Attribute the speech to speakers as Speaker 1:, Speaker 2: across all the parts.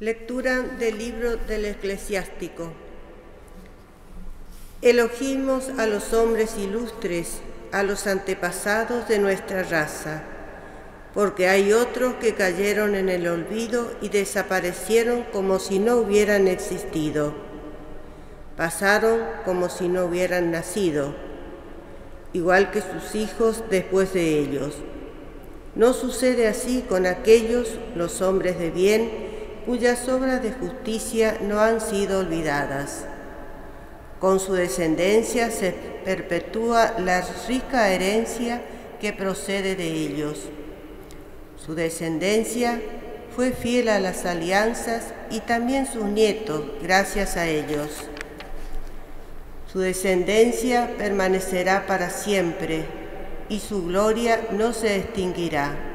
Speaker 1: Lectura del libro del eclesiástico. Elogimos a los hombres ilustres, a los antepasados de nuestra raza, porque hay otros que cayeron en el olvido y desaparecieron como si no hubieran existido. Pasaron como si no hubieran nacido, igual que sus hijos después de ellos. No sucede así con aquellos, los hombres de bien, cuyas obras de justicia no han sido olvidadas. Con su descendencia se perpetúa la rica herencia que procede de ellos. Su descendencia fue fiel a las alianzas y también sus nietos, gracias a ellos. Su descendencia permanecerá para siempre y su gloria no se extinguirá.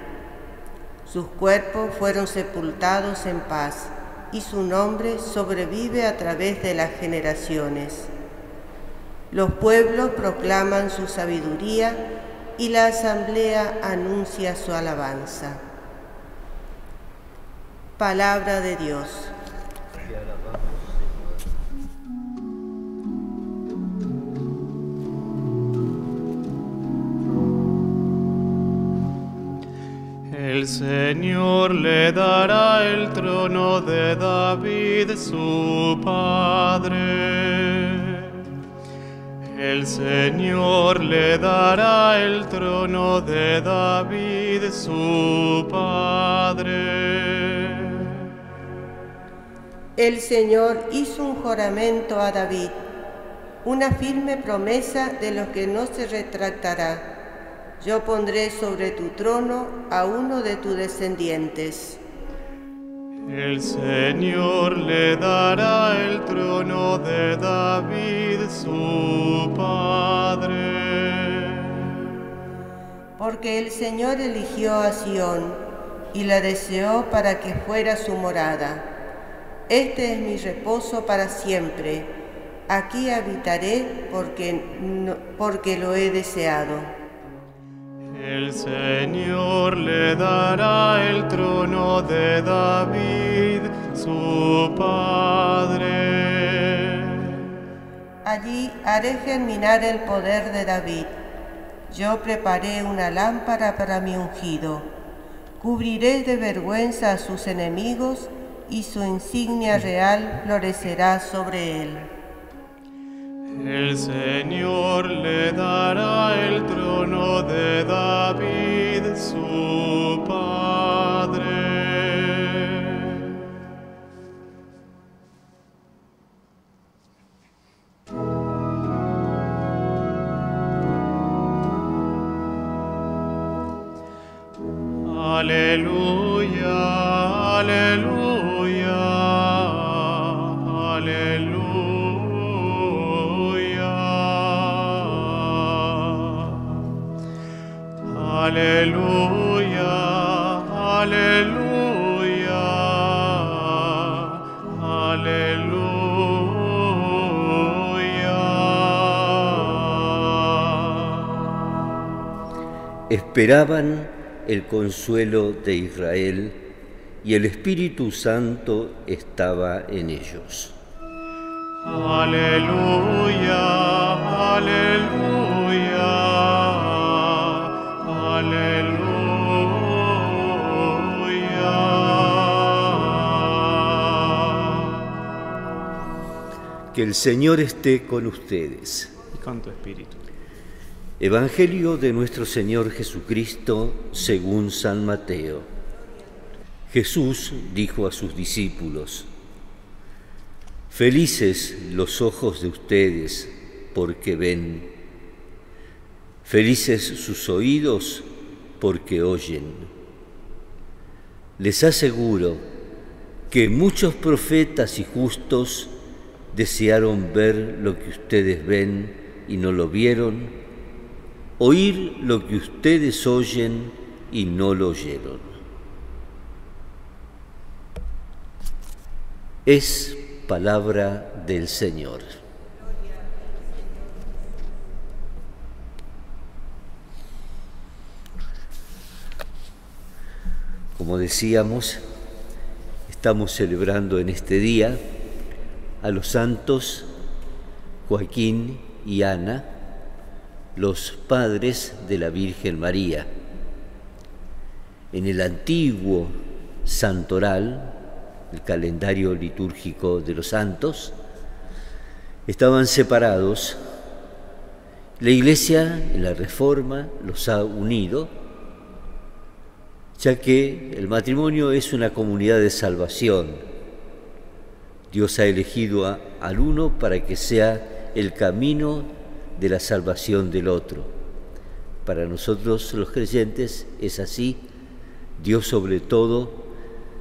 Speaker 1: Sus cuerpos fueron sepultados en paz y su nombre sobrevive a través de las generaciones. Los pueblos proclaman su sabiduría y la asamblea anuncia su alabanza. Palabra de Dios.
Speaker 2: Señor le dará el trono de David su padre. El Señor le dará el trono de David su padre.
Speaker 1: El Señor hizo un juramento a David, una firme promesa de lo que no se retractará yo pondré sobre tu trono a uno de tus descendientes.
Speaker 2: El Señor le dará el trono de David su padre.
Speaker 1: Porque el Señor eligió a Sión y la deseó para que fuera su morada. Este es mi reposo para siempre. Aquí habitaré porque, porque lo he deseado.
Speaker 2: El Señor le dará el trono de David, su padre.
Speaker 1: Allí haré germinar el poder de David. Yo preparé una lámpara para mi ungido. Cubriré de vergüenza a sus enemigos y su insignia real florecerá sobre él.
Speaker 2: El Señor le dará el trono de David, su padre. Aleluya, aleluya, Aleluya, aleluya, aleluya.
Speaker 3: Esperaban el consuelo de Israel y el Espíritu Santo estaba en ellos.
Speaker 2: Aleluya, aleluya.
Speaker 3: Que el Señor esté con ustedes.
Speaker 2: Y con tu espíritu.
Speaker 3: Evangelio de nuestro Señor Jesucristo según San Mateo. Jesús dijo a sus discípulos, Felices los ojos de ustedes porque ven, felices sus oídos porque oyen. Les aseguro que muchos profetas y justos desearon ver lo que ustedes ven y no lo vieron, oír lo que ustedes oyen y no lo oyeron. Es palabra del Señor. Como decíamos, Estamos celebrando en este día a los santos Joaquín y Ana, los padres de la Virgen María. En el antiguo santoral, el calendario litúrgico de los santos, estaban separados. La Iglesia en la Reforma los ha unido, ya que el matrimonio es una comunidad de salvación. Dios ha elegido al uno para que sea el camino de la salvación del otro. Para nosotros los creyentes es así. Dios sobre todo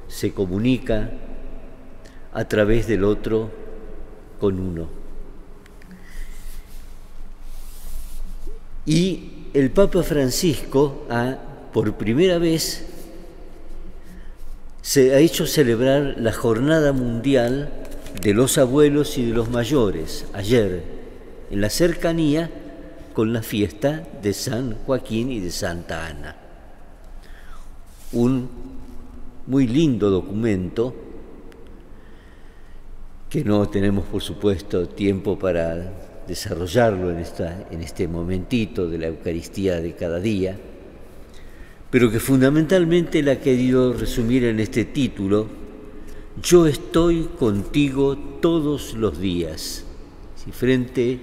Speaker 3: se comunica a través del otro con uno. Y el Papa Francisco ha, por primera vez, se ha hecho celebrar la Jornada Mundial de los Abuelos y de los Mayores, ayer, en la cercanía con la fiesta de San Joaquín y de Santa Ana. Un muy lindo documento que no tenemos, por supuesto, tiempo para desarrollarlo en, esta, en este momentito de la Eucaristía de cada día, pero que fundamentalmente la ha querido resumir en este título, Yo estoy contigo todos los días, frente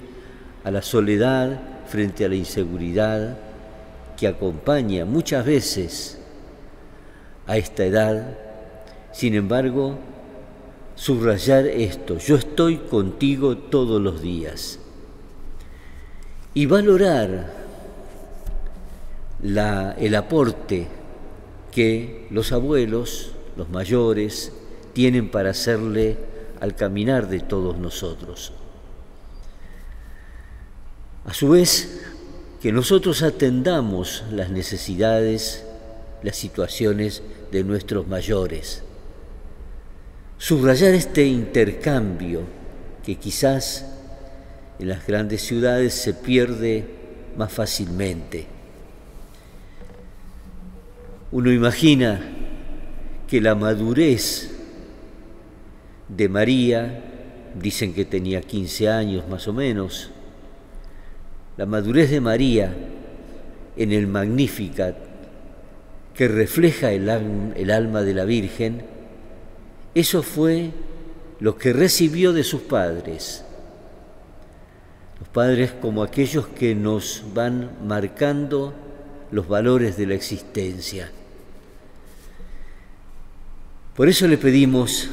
Speaker 3: a la soledad, frente a la inseguridad que acompaña muchas veces a esta edad, sin embargo, subrayar esto, yo estoy contigo todos los días. Y valorar el aporte que los abuelos, los mayores, tienen para hacerle al caminar de todos nosotros. A su vez, que nosotros atendamos las necesidades, las situaciones de nuestros mayores. Subrayar este intercambio que quizás en las grandes ciudades se pierde más fácilmente. Uno imagina que la madurez de María, dicen que tenía 15 años más o menos, la madurez de María en el Magnificat, que refleja el, el alma de la Virgen, eso fue lo que recibió de sus padres los padres como aquellos que nos van marcando los valores de la existencia. Por eso le pedimos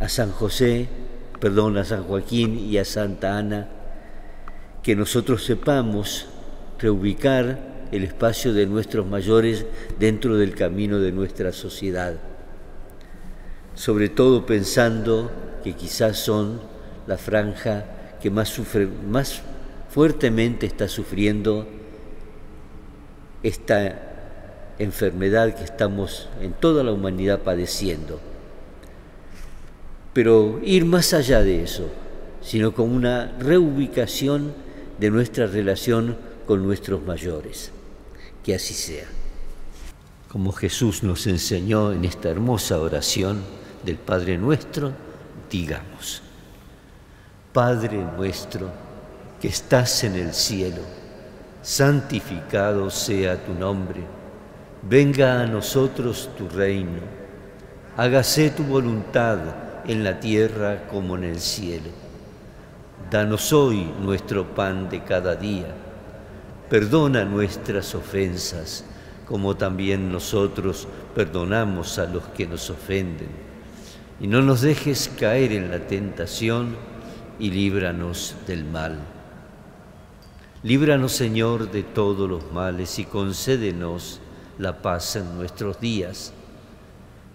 Speaker 3: a San José, perdón, a San Joaquín y a Santa Ana, que nosotros sepamos reubicar el espacio de nuestros mayores dentro del camino de nuestra sociedad, sobre todo pensando que quizás son la franja que más, sufre, más fuertemente está sufriendo esta enfermedad que estamos en toda la humanidad padeciendo. Pero ir más allá de eso, sino con una reubicación de nuestra relación con nuestros mayores. Que así sea. Como Jesús nos enseñó en esta hermosa oración del Padre nuestro, digamos. Padre nuestro que estás en el cielo, santificado sea tu nombre, venga a nosotros tu reino, hágase tu voluntad en la tierra como en el cielo. Danos hoy nuestro pan de cada día, perdona nuestras ofensas, como también nosotros perdonamos a los que nos ofenden, y no nos dejes caer en la tentación, y líbranos del mal. Líbranos, Señor, de todos los males y concédenos la paz en nuestros días,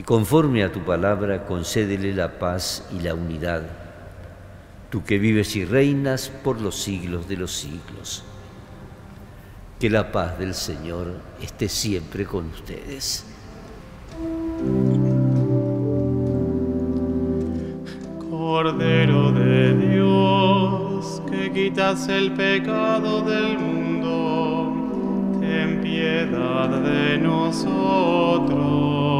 Speaker 3: y conforme a tu palabra concédele la paz y la unidad, tú que vives y reinas por los siglos de los siglos. Que la paz del Señor esté siempre con ustedes.
Speaker 2: Cordero de Dios, que quitas el pecado del mundo, ten piedad de nosotros.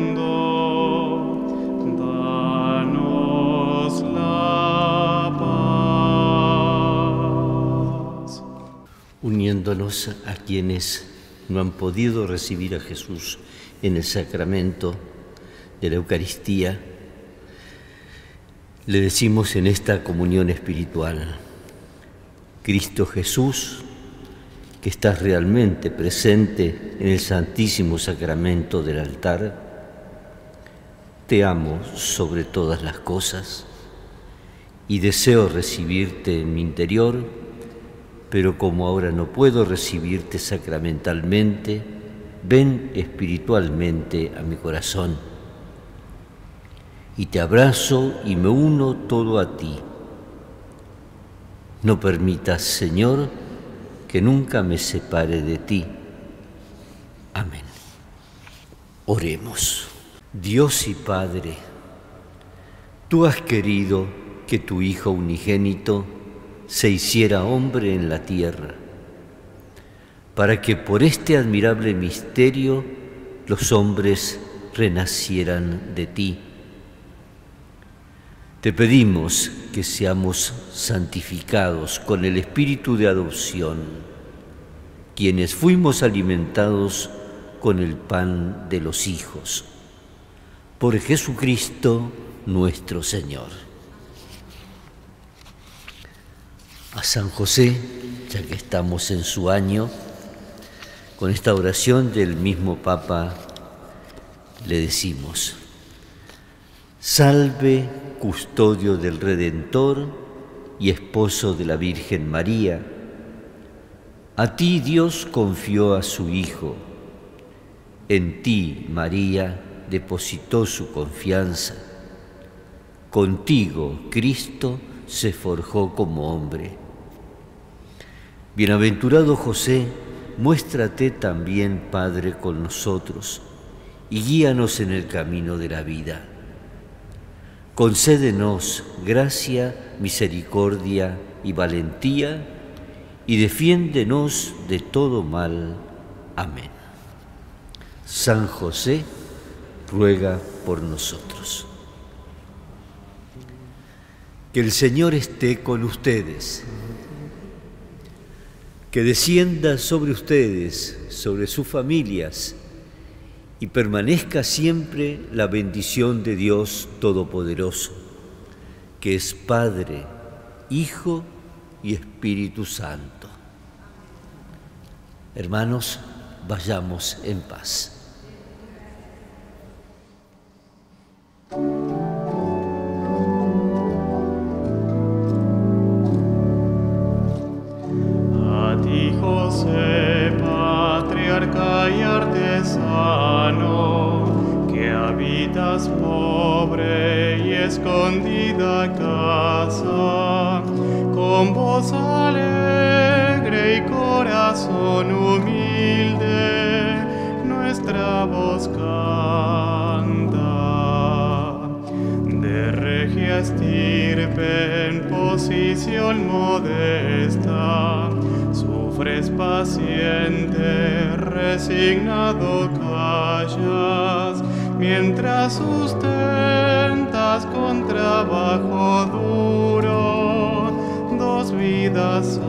Speaker 3: a quienes no han podido recibir a Jesús en el sacramento de la Eucaristía, le decimos en esta comunión espiritual, Cristo Jesús, que estás realmente presente en el Santísimo Sacramento del altar, te amo sobre todas las cosas y deseo recibirte en mi interior, pero como ahora no puedo recibirte sacramentalmente, ven espiritualmente a mi corazón. Y te abrazo y me uno todo a ti. No permitas, Señor, que nunca me separe de ti. Amén. Oremos. Dios y Padre, tú has querido que tu Hijo unigénito se hiciera hombre en la tierra, para que por este admirable misterio los hombres renacieran de ti. Te pedimos que seamos santificados con el espíritu de adopción, quienes fuimos alimentados con el pan de los hijos, por Jesucristo nuestro Señor. A San José, ya que estamos en su año, con esta oración del mismo Papa le decimos, Salve, custodio del Redentor y esposo de la Virgen María. A ti Dios confió a su Hijo. En ti, María, depositó su confianza. Contigo, Cristo se forjó como hombre. Bienaventurado José, muéstrate también, Padre, con nosotros y guíanos en el camino de la vida. Concédenos gracia, misericordia y valentía, y defiéndenos de todo mal. Amén. San José, ruega por nosotros. Que el Señor esté con ustedes, que descienda sobre ustedes, sobre sus familias, y permanezca siempre la bendición de Dios Todopoderoso, que es Padre, Hijo y Espíritu Santo. Hermanos, vayamos en paz.
Speaker 2: Pobre y escondida casa, con voz alegre y corazón humilde, nuestra voz canta. De regia estirpe en posición modesta, sufres paciente, resignado callas, mientras sustentas con trabajo duro dos vidas